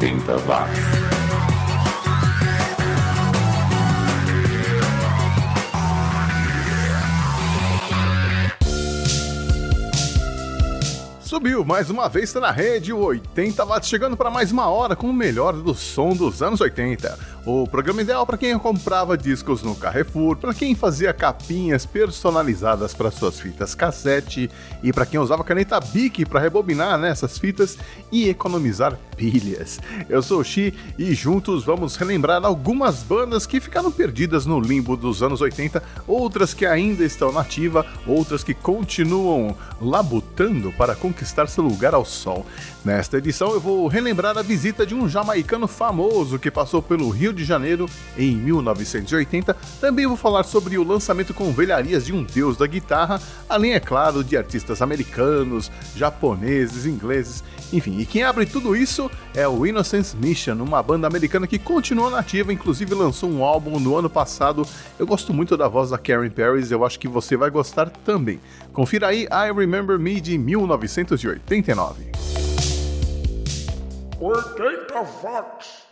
80 watts. Subiu, mais uma vez está na rede, o 80 watts chegando para mais uma hora com o melhor do som dos anos 80. O programa ideal para quem comprava discos no Carrefour, para quem fazia capinhas personalizadas para suas fitas cassete e para quem usava caneta Bic para rebobinar né, fitas e economizar pilhas. Eu sou o Xi e juntos vamos relembrar algumas bandas que ficaram perdidas no limbo dos anos 80, outras que ainda estão nativa, outras que continuam labutando para conquistar seu lugar ao sol. Nesta edição eu vou relembrar a visita de um jamaicano famoso que passou pelo Rio de Janeiro em 1980. Também vou falar sobre o lançamento com velharias de um deus da guitarra, além, é claro, de artistas americanos, japoneses, ingleses, enfim. E quem abre tudo isso é o Innocence Mission, uma banda americana que continua nativa, inclusive lançou um álbum no ano passado. Eu gosto muito da voz da Karen Paris, eu acho que você vai gostar também. Confira aí I Remember Me de 1989. 80 watts.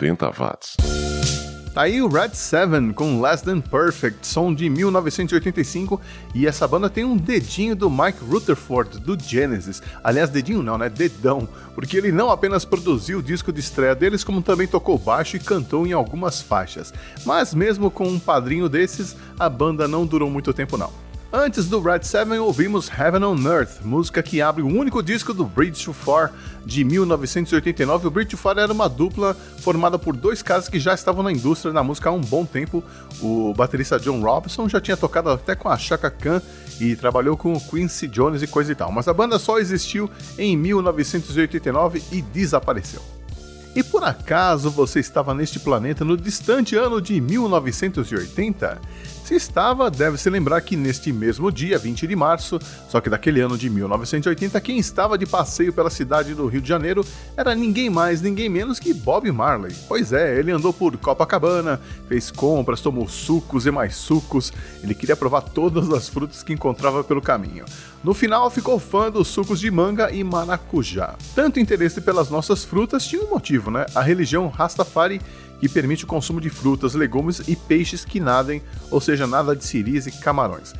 80 watts. Tá aí o Red 7 com Less Than Perfect, som de 1985, e essa banda tem um dedinho do Mike Rutherford do Genesis. Aliás, dedinho não, né? Dedão, porque ele não apenas produziu o disco de estreia deles, como também tocou baixo e cantou em algumas faixas. Mas mesmo com um padrinho desses, a banda não durou muito tempo não. Antes do Red 7, ouvimos Heaven on Earth, música que abre o único disco do Bridge to Far de 1989. O Bridge to Far era uma dupla formada por dois caras que já estavam na indústria da música há um bom tempo. O baterista John Robinson já tinha tocado até com a Chaka Khan e trabalhou com o Quincy Jones e coisa e tal, mas a banda só existiu em 1989 e desapareceu. E por acaso você estava neste planeta no distante ano de 1980? Se estava, deve se lembrar que neste mesmo dia, 20 de março, só que daquele ano de 1980, quem estava de passeio pela cidade do Rio de Janeiro era ninguém mais, ninguém menos que Bob Marley. Pois é, ele andou por Copacabana, fez compras, tomou sucos e mais sucos, ele queria provar todas as frutas que encontrava pelo caminho. No final, ficou fã dos sucos de manga e maracujá. Tanto interesse pelas nossas frutas tinha um motivo, né? A religião Rastafari que permite o consumo de frutas, legumes e peixes que nadem, ou seja, nada de siris e camarões.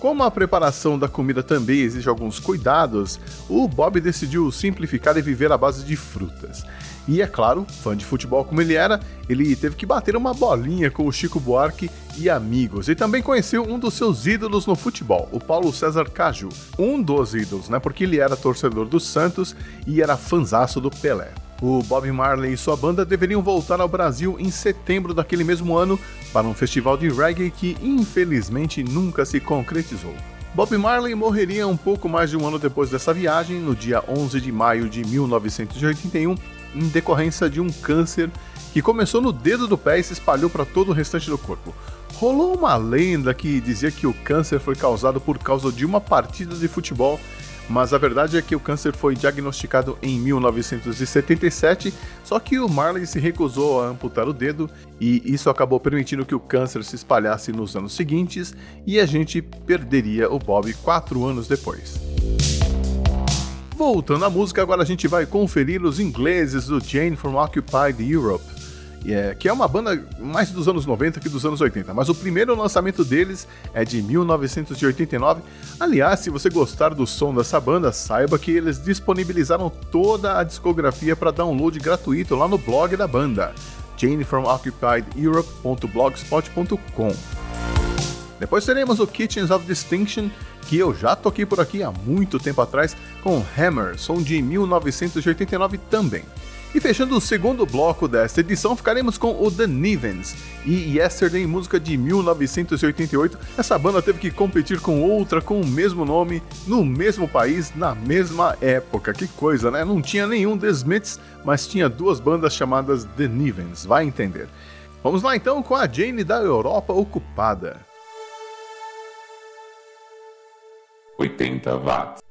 Como a preparação da comida também exige alguns cuidados, o Bob decidiu simplificar e viver à base de frutas. E é claro, fã de futebol como ele era, ele teve que bater uma bolinha com o Chico Buarque e amigos. E também conheceu um dos seus ídolos no futebol, o Paulo César Caju. Um dos ídolos, né? Porque ele era torcedor do Santos e era fanzaço do Pelé. O Bob Marley e sua banda deveriam voltar ao Brasil em setembro daquele mesmo ano para um festival de reggae que infelizmente nunca se concretizou. Bob Marley morreria um pouco mais de um ano depois dessa viagem, no dia 11 de maio de 1981, em decorrência de um câncer que começou no dedo do pé e se espalhou para todo o restante do corpo. Rolou uma lenda que dizia que o câncer foi causado por causa de uma partida de futebol mas a verdade é que o câncer foi diagnosticado em 1977, só que o Marley se recusou a amputar o dedo e isso acabou permitindo que o câncer se espalhasse nos anos seguintes e a gente perderia o Bob quatro anos depois. Voltando à música, agora a gente vai conferir os ingleses do Jane from Occupied Europe é, que é uma banda mais dos anos 90 que dos anos 80, mas o primeiro lançamento deles é de 1989. Aliás, se você gostar do som dessa banda, saiba que eles disponibilizaram toda a discografia para download gratuito lá no blog da banda, janefromoccupiedeurope.blogspot.com. Depois teremos o Kitchens of Distinction, que eu já toquei por aqui há muito tempo atrás, com Hammer, som de 1989 também. E fechando o segundo bloco desta edição, ficaremos com o The Nivens e Yesterday, música de 1988. Essa banda teve que competir com outra com o mesmo nome, no mesmo país, na mesma época. Que coisa, né? Não tinha nenhum The Smiths, mas tinha duas bandas chamadas The Nivens, vai entender. Vamos lá então com a Jane da Europa Ocupada. 80 watts.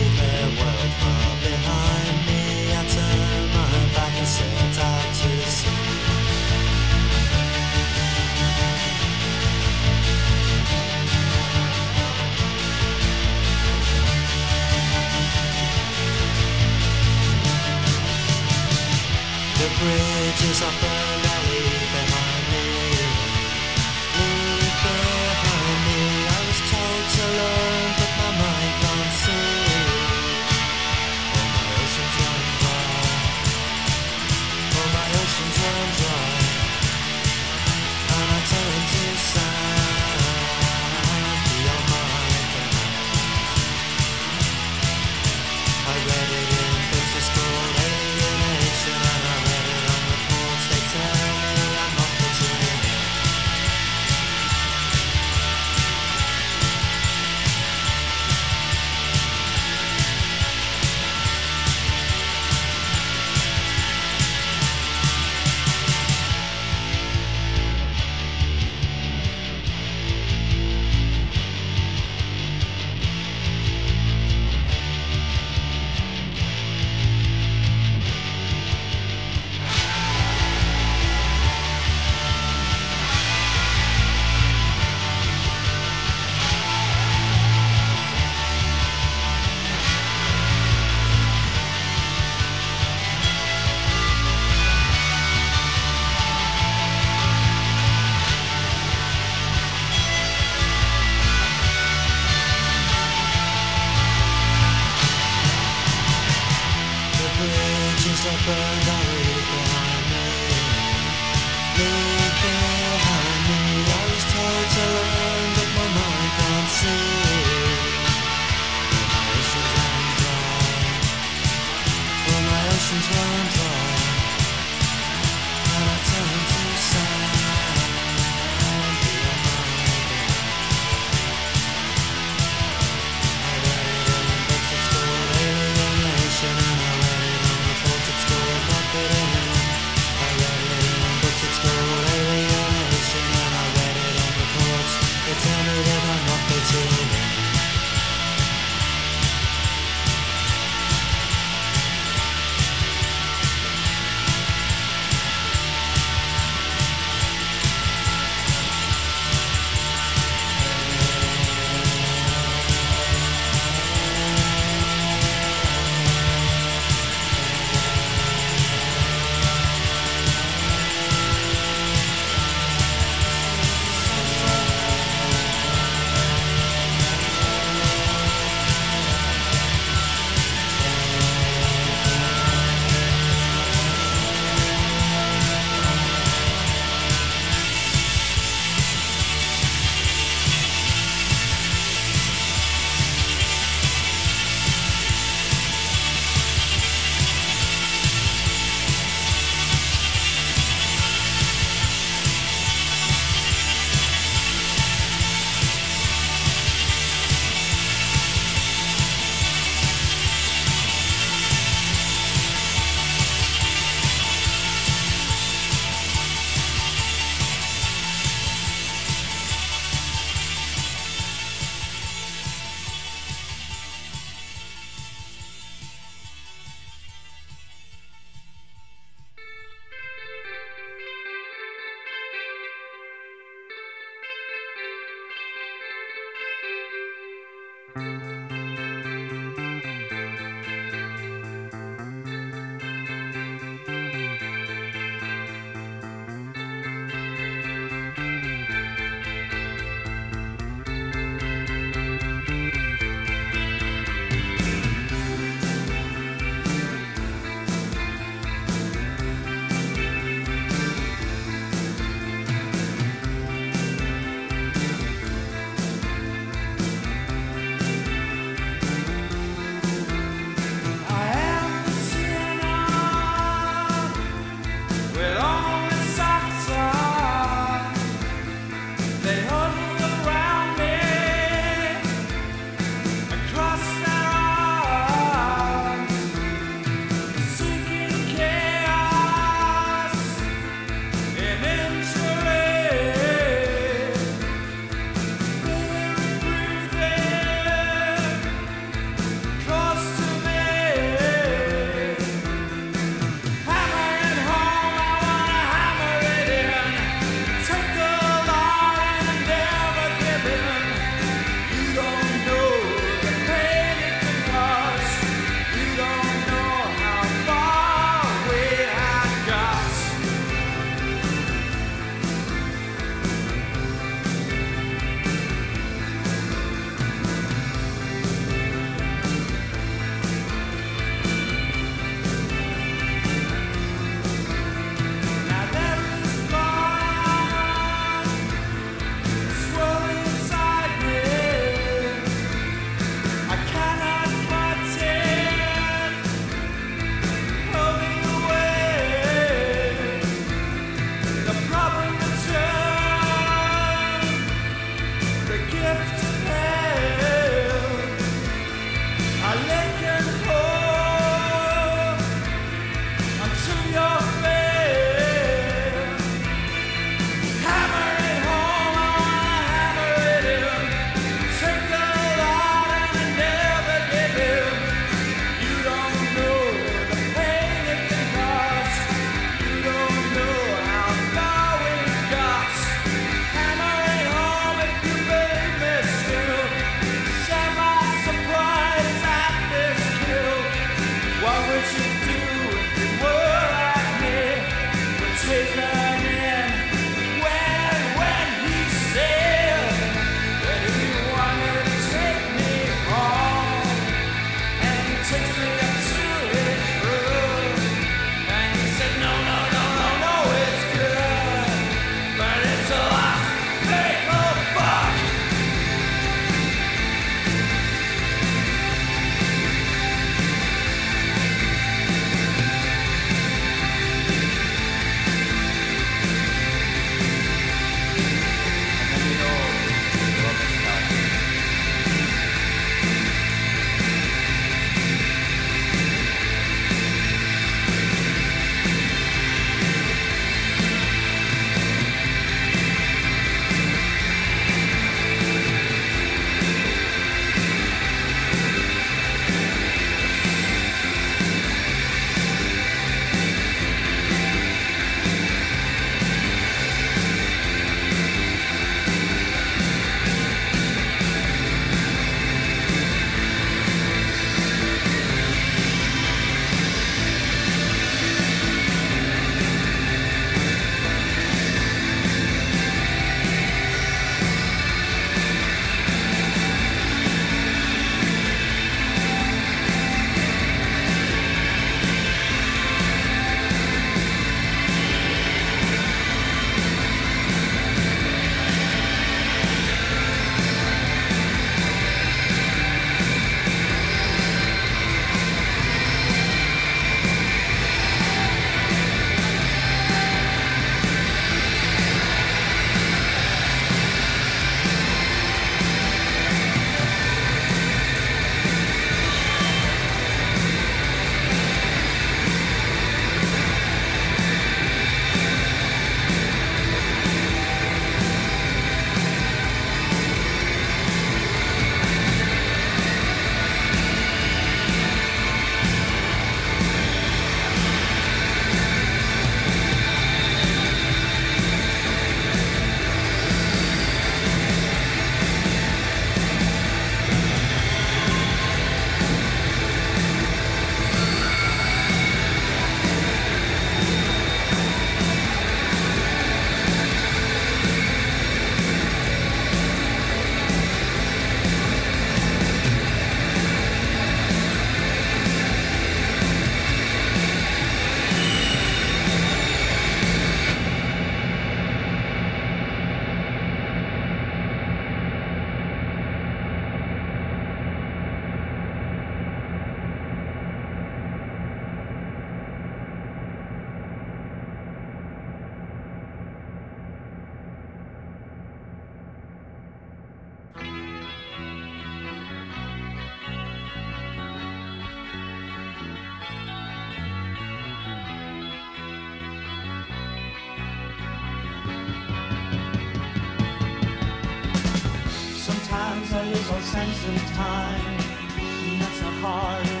spend some time. And that's not hard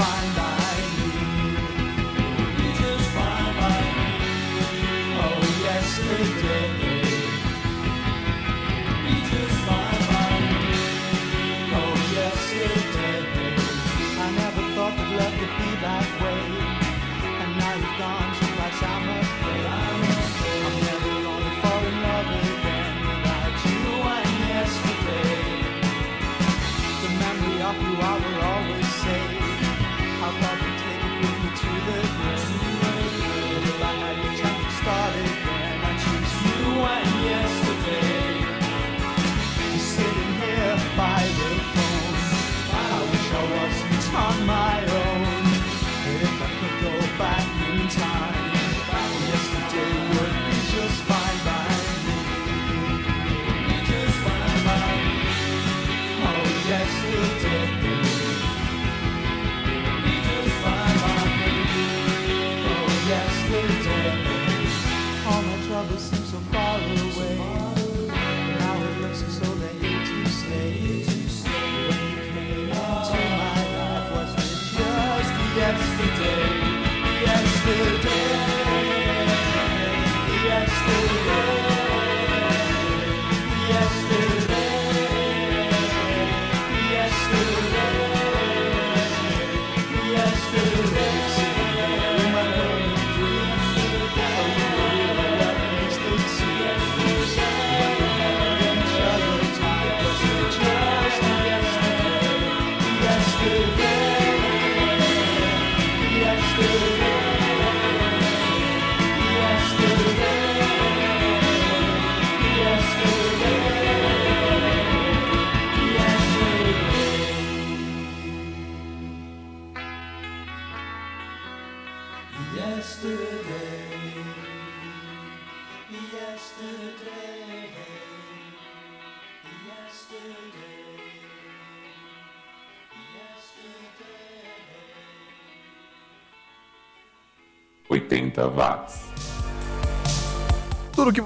find out.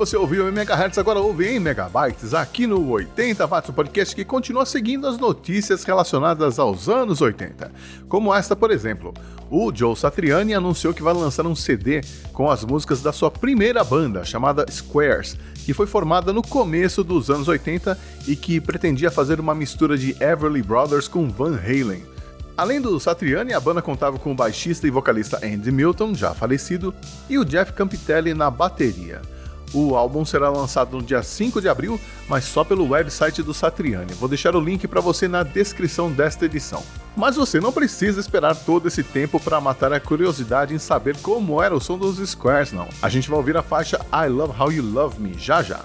Você ouviu em megahertz agora ouve em megabytes aqui no 80 Watts, o podcast que continua seguindo as notícias relacionadas aos anos 80. Como esta, por exemplo. O Joe Satriani anunciou que vai lançar um CD com as músicas da sua primeira banda, chamada Squares, que foi formada no começo dos anos 80 e que pretendia fazer uma mistura de Everly Brothers com Van Halen. Além do Satriani, a banda contava com o baixista e vocalista Andy Milton, já falecido, e o Jeff Campitelli na bateria. O álbum será lançado no dia 5 de abril, mas só pelo website do Satriani. Vou deixar o link para você na descrição desta edição. Mas você não precisa esperar todo esse tempo para matar a curiosidade em saber como era o som dos Squares, não. A gente vai ouvir a faixa I Love How You Love Me já já.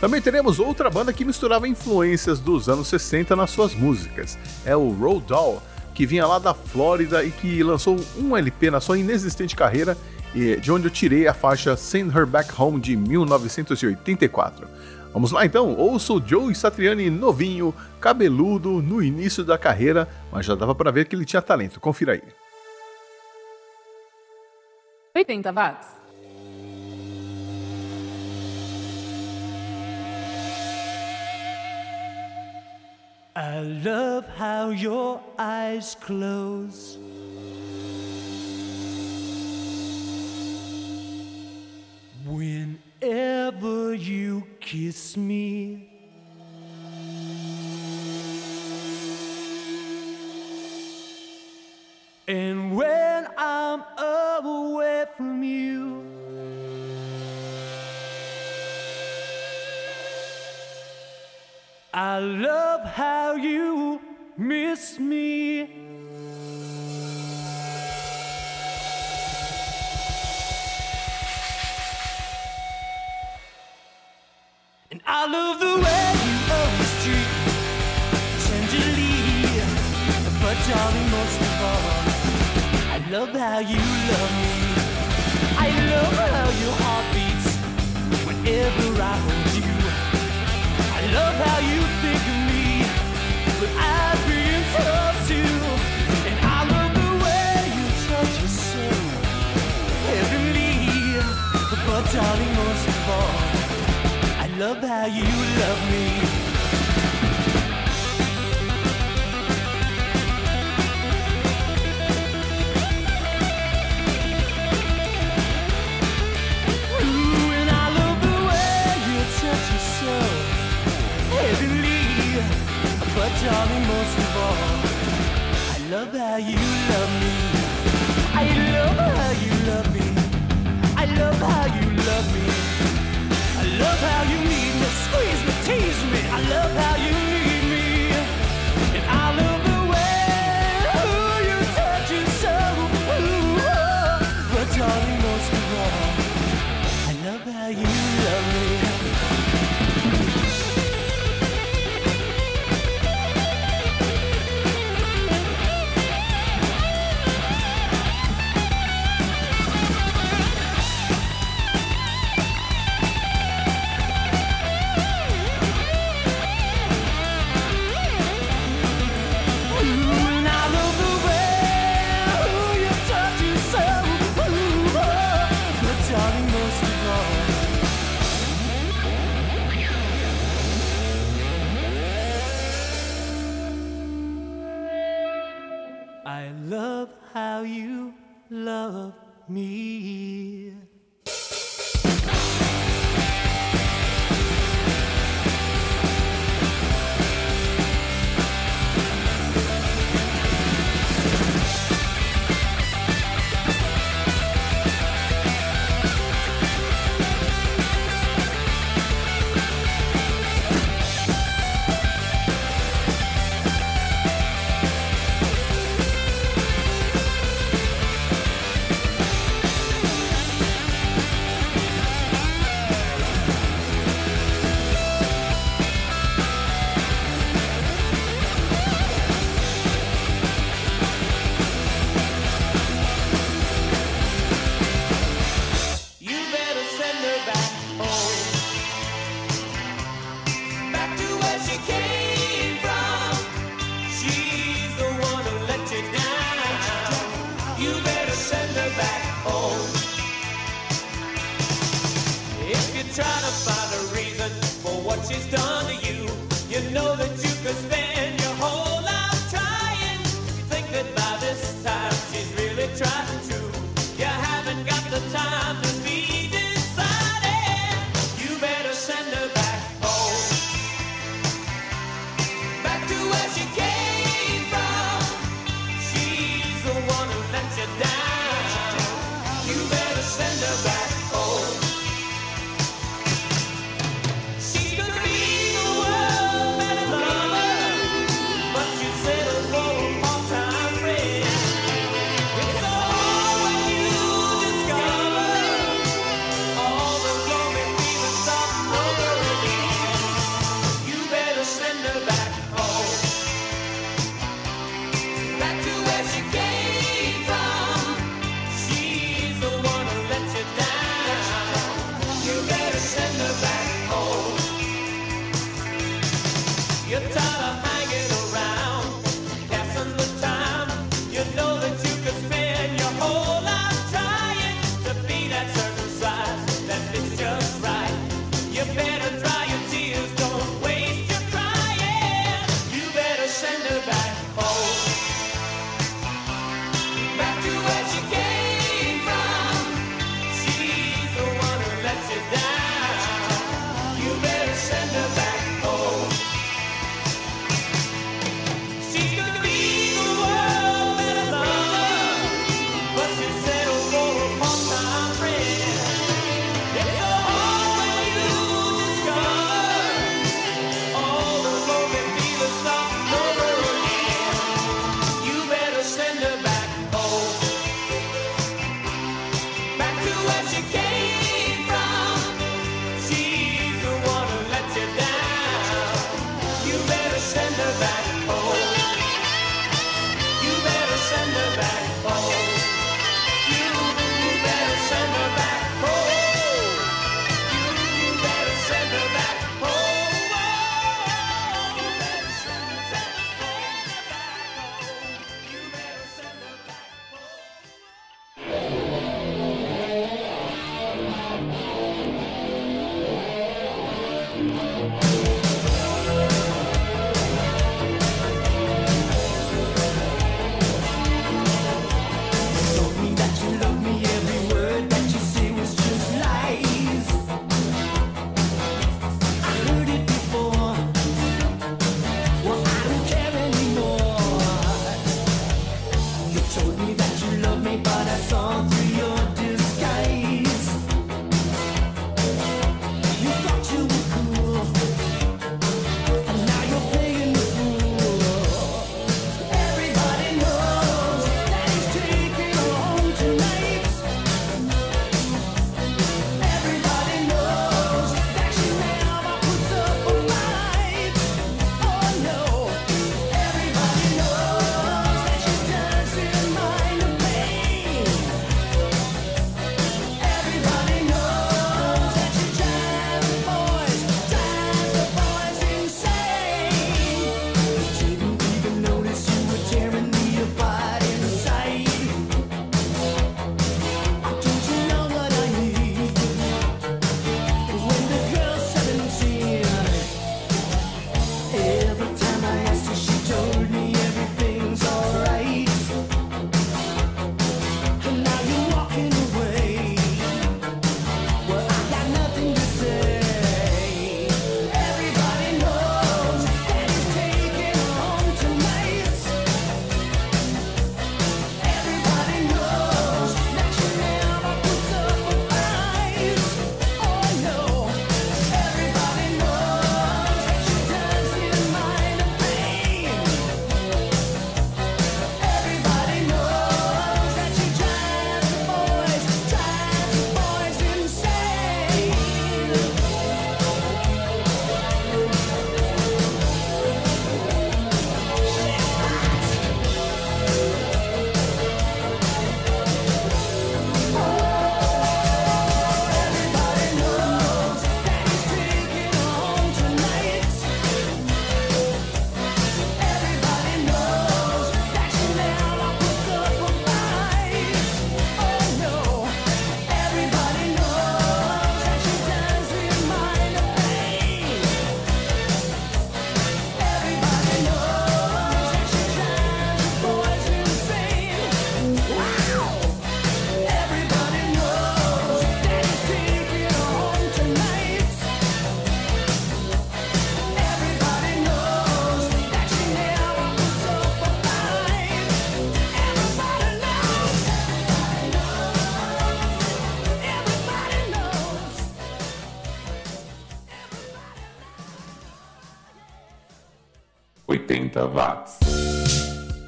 Também teremos outra banda que misturava influências dos anos 60 nas suas músicas. É o Road Doll, que vinha lá da Flórida e que lançou um LP na sua inexistente carreira de onde eu tirei a faixa Send Her Back Home de 1984. Vamos lá então, ouça o Joe Satriani novinho, cabeludo, no início da carreira, mas já dava para ver que ele tinha talento, confira aí. 80 watts. I love how your eyes close. Whenever you kiss me, and when I'm away from you. I love how you miss me. I love the way of the street tenderly, but darling, most of all, I love how you love me. I love how your heart beats whenever I hold you. I love how you think of me, when I feel love too. And I love the way you touch your soul, heavenly, but darling, most love how you love me. Ooh, and I love the way you touch heavenly. But darling, most of all, I love how you love me. I love how you love me. I love how you love me love how you need me, squeeze me, tease me. I love how you need me, and I love the way ooh, you touch it so. Ooh, oh, but darling, most of all, I love how you. I love how you love me.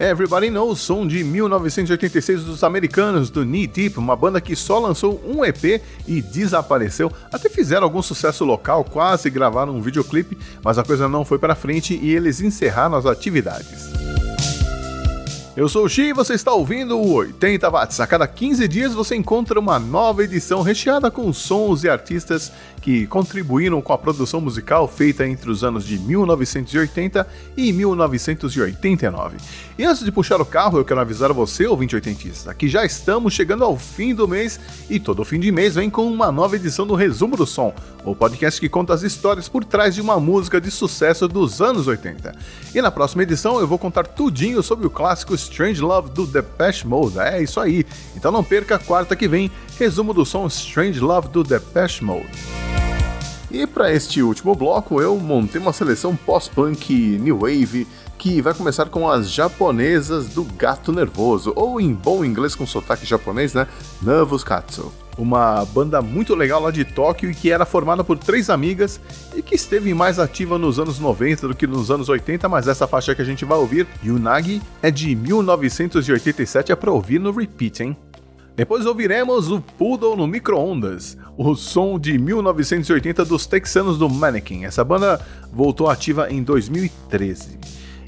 Everybody Knows, som de 1986 dos americanos do Knee Deep, uma banda que só lançou um EP e desapareceu. Até fizeram algum sucesso local, quase gravaram um videoclipe, mas a coisa não foi para frente e eles encerraram as atividades. Eu sou o Xi e você está ouvindo o 80 Watts. A cada 15 dias você encontra uma nova edição recheada com sons e artistas que contribuíram com a produção musical feita entre os anos de 1980 e 1989. E antes de puxar o carro, eu quero avisar você, ouvinte oitentista, que já estamos chegando ao fim do mês e todo fim de mês vem com uma nova edição do Resumo do Som, o podcast que conta as histórias por trás de uma música de sucesso dos anos 80. E na próxima edição eu vou contar tudinho sobre o clássico Strange Love do Depeche Mode. É isso aí. Então não perca quarta que vem, resumo do som Strange Love do Depeche Mode. E para este último bloco eu montei uma seleção pós-punk new wave que vai começar com as japonesas do Gato Nervoso, ou em bom inglês com sotaque japonês, né? Nervous Katsu. Uma banda muito legal lá de Tóquio e que era formada por três amigas e que esteve mais ativa nos anos 90 do que nos anos 80, mas essa faixa que a gente vai ouvir, Yunagi, é de 1987, é para ouvir no repeat, hein? Depois ouviremos o Poodle no Microondas, o som de 1980 dos texanos do Mannequin. Essa banda voltou ativa em 2013.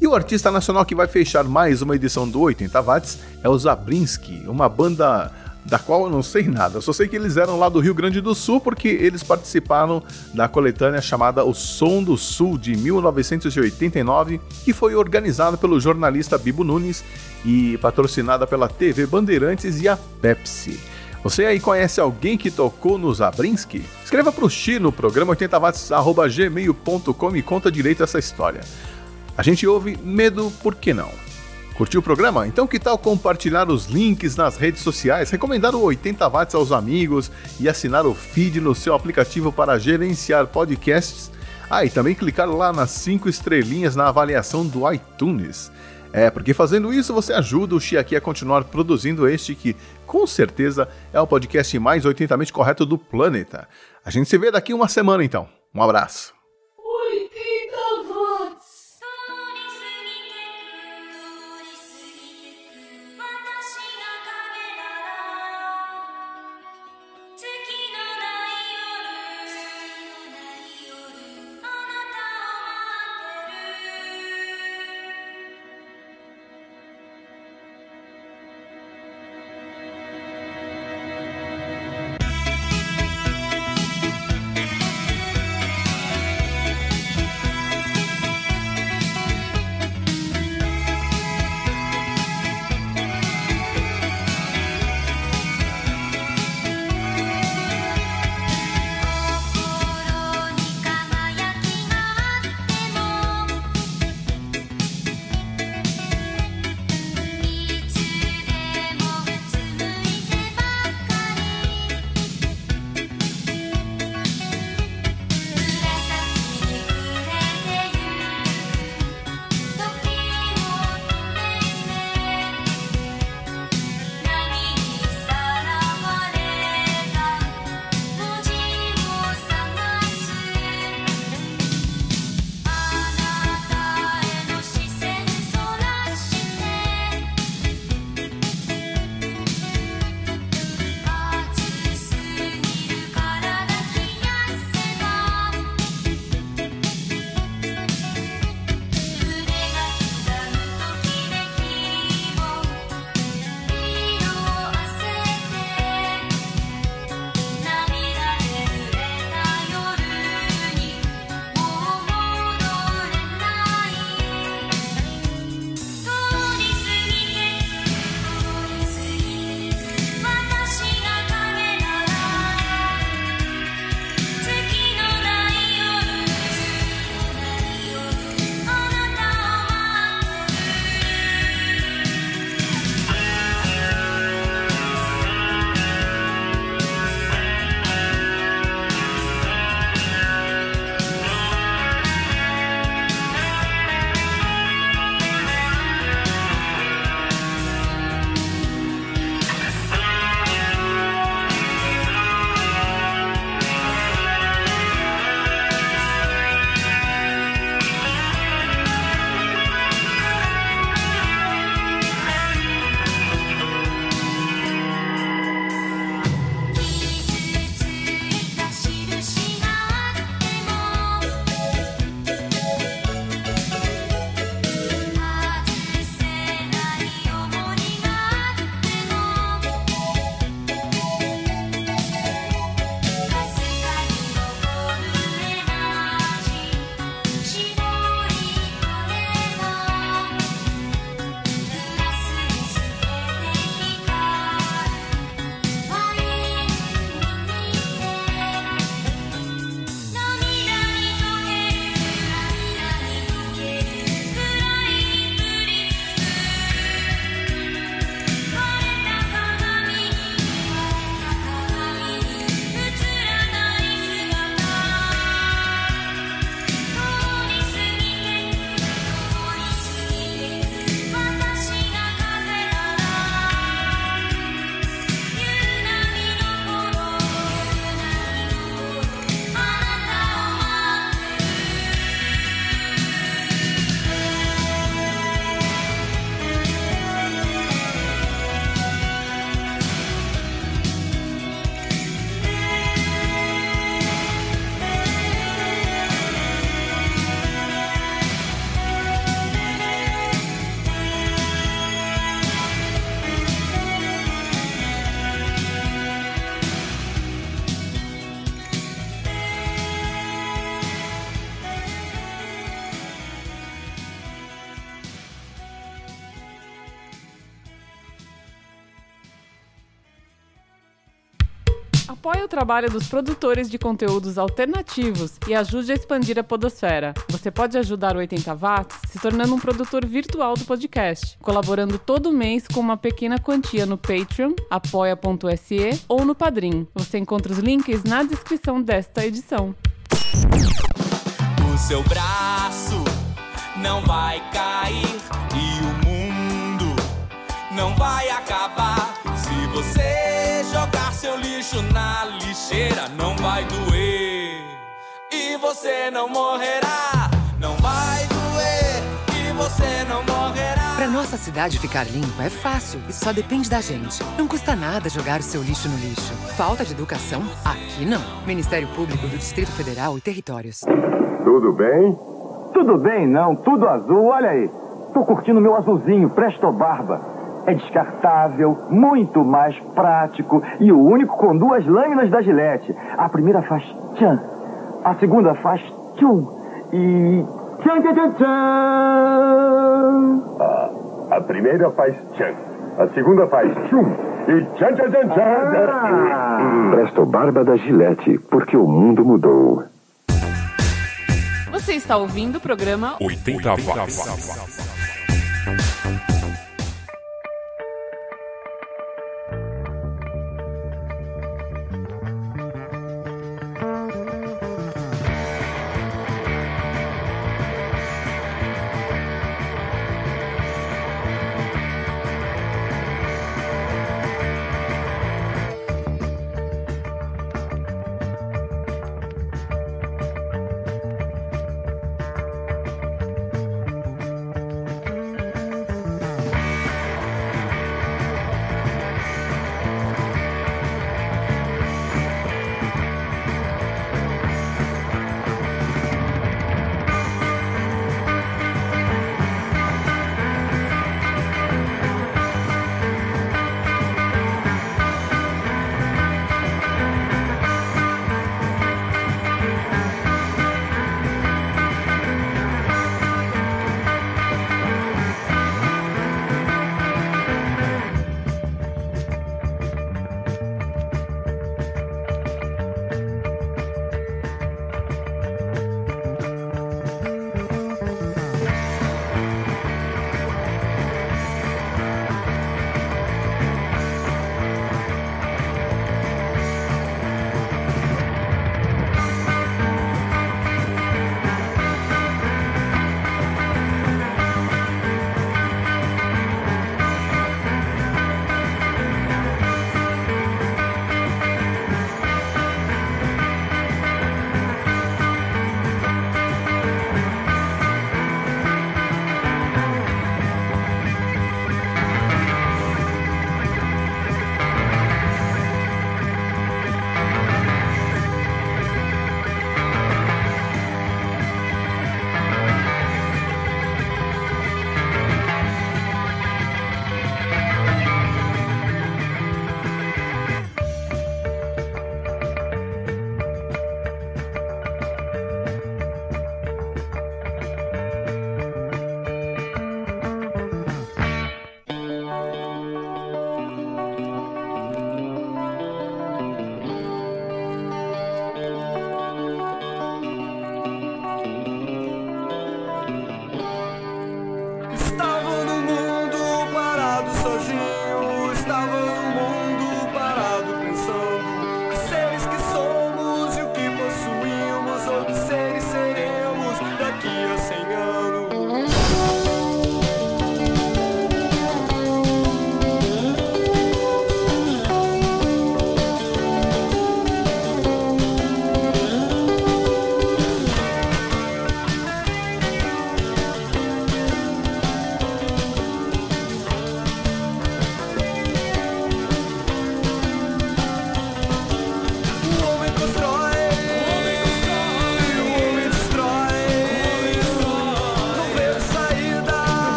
E o artista nacional que vai fechar mais uma edição do 80 Watts é o Zabrinski, uma banda da qual eu não sei nada. Só sei que eles eram lá do Rio Grande do Sul porque eles participaram da coletânea chamada O Som do Sul de 1989, que foi organizada pelo jornalista Bibo Nunes e patrocinada pela TV Bandeirantes e a Pepsi. Você aí conhece alguém que tocou no Zabrinski? Escreva pro Xi no programa 80watts.gmail.com e conta direito essa história. A gente ouve Medo Por Que Não? Curtiu o programa? Então que tal compartilhar os links nas redes sociais, recomendar o 80 watts aos amigos e assinar o feed no seu aplicativo para gerenciar podcasts? Ah, e também clicar lá nas 5 estrelinhas na avaliação do iTunes. É, porque fazendo isso você ajuda o aqui a continuar produzindo este que, com certeza, é o podcast mais 80mente correto do planeta. A gente se vê daqui uma semana então. Um abraço. O trabalho dos produtores de conteúdos alternativos e ajude a expandir a podosfera. Você pode ajudar o 80 Watts se tornando um produtor virtual do podcast, colaborando todo mês com uma pequena quantia no Patreon, apoia.se ou no Padrim. Você encontra os links na descrição desta edição. O seu braço não vai cair e o mundo não vai na lixeira, não vai doer e você não morrerá. Não vai doer e você não morrerá. Pra nossa cidade ficar limpa é fácil e só depende da gente. Não custa nada jogar o seu lixo no lixo. Falta de educação? Aqui não. Ministério Público do Distrito Federal e Territórios. Tudo bem? Tudo bem, não. Tudo azul. Olha aí. Tô curtindo meu azulzinho, Presto Barba. É descartável, muito mais prático e o único com duas lâminas da Gillette. A primeira faz tchan, a segunda faz tchum e tchan tchan tchan tchan. Ah, a primeira faz tchan, a segunda faz tchum e tchan tchan tchan tchan. Ah. Presto Barba da Gillette, porque o mundo mudou. Você está ouvindo o programa 80 watts.